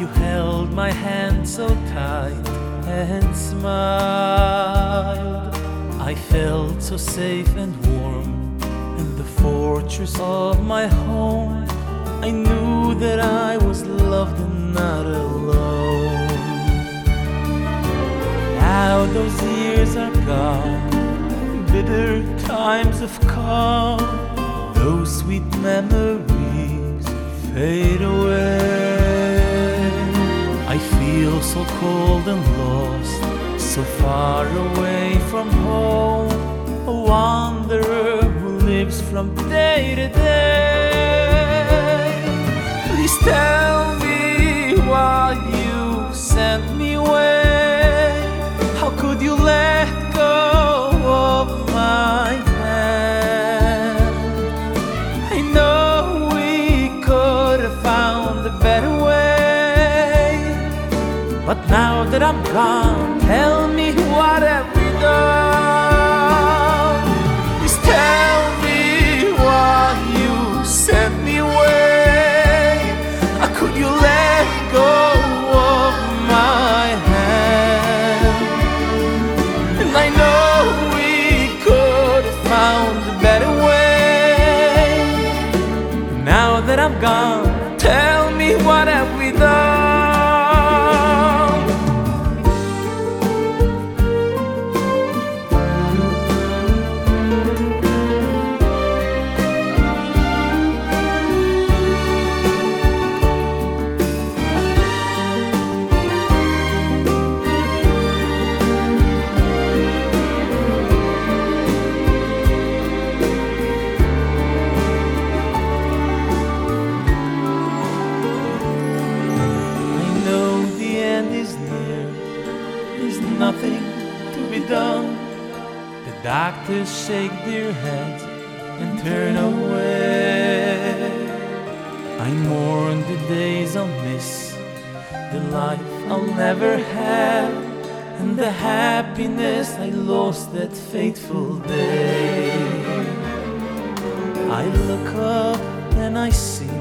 you held my hand so tight and smiled. I felt so safe and warm in the fortress of my home. I knew that I was loved and not alone. Now those years are gone, bitter times have come. Those sweet memories fade away. So far away from home. A wanderer who lives from day to day. Please tell me why you sent me away. How could you let go of my hand? I know we could have found a better way. But now that I'm gone, tell me what have we done? Please tell me you sent me away. How could you let go of my hand? And I know we could have found a better way. Now that I'm gone, tell me what have we done? Done. The doctors shake their heads and turn away. I mourn the days I'll miss, the life I'll never have, and the happiness I lost that fateful day. I look up and I see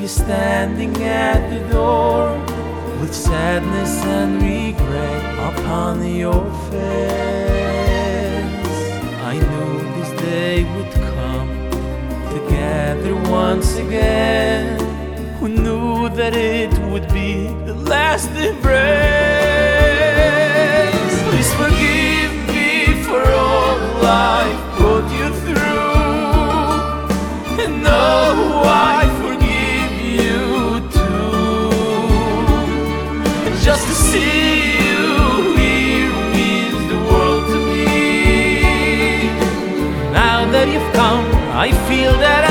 you standing at the door with sadness and regret upon your face. I knew this day would come together once again. Who knew that it would be the last embrace? I feel that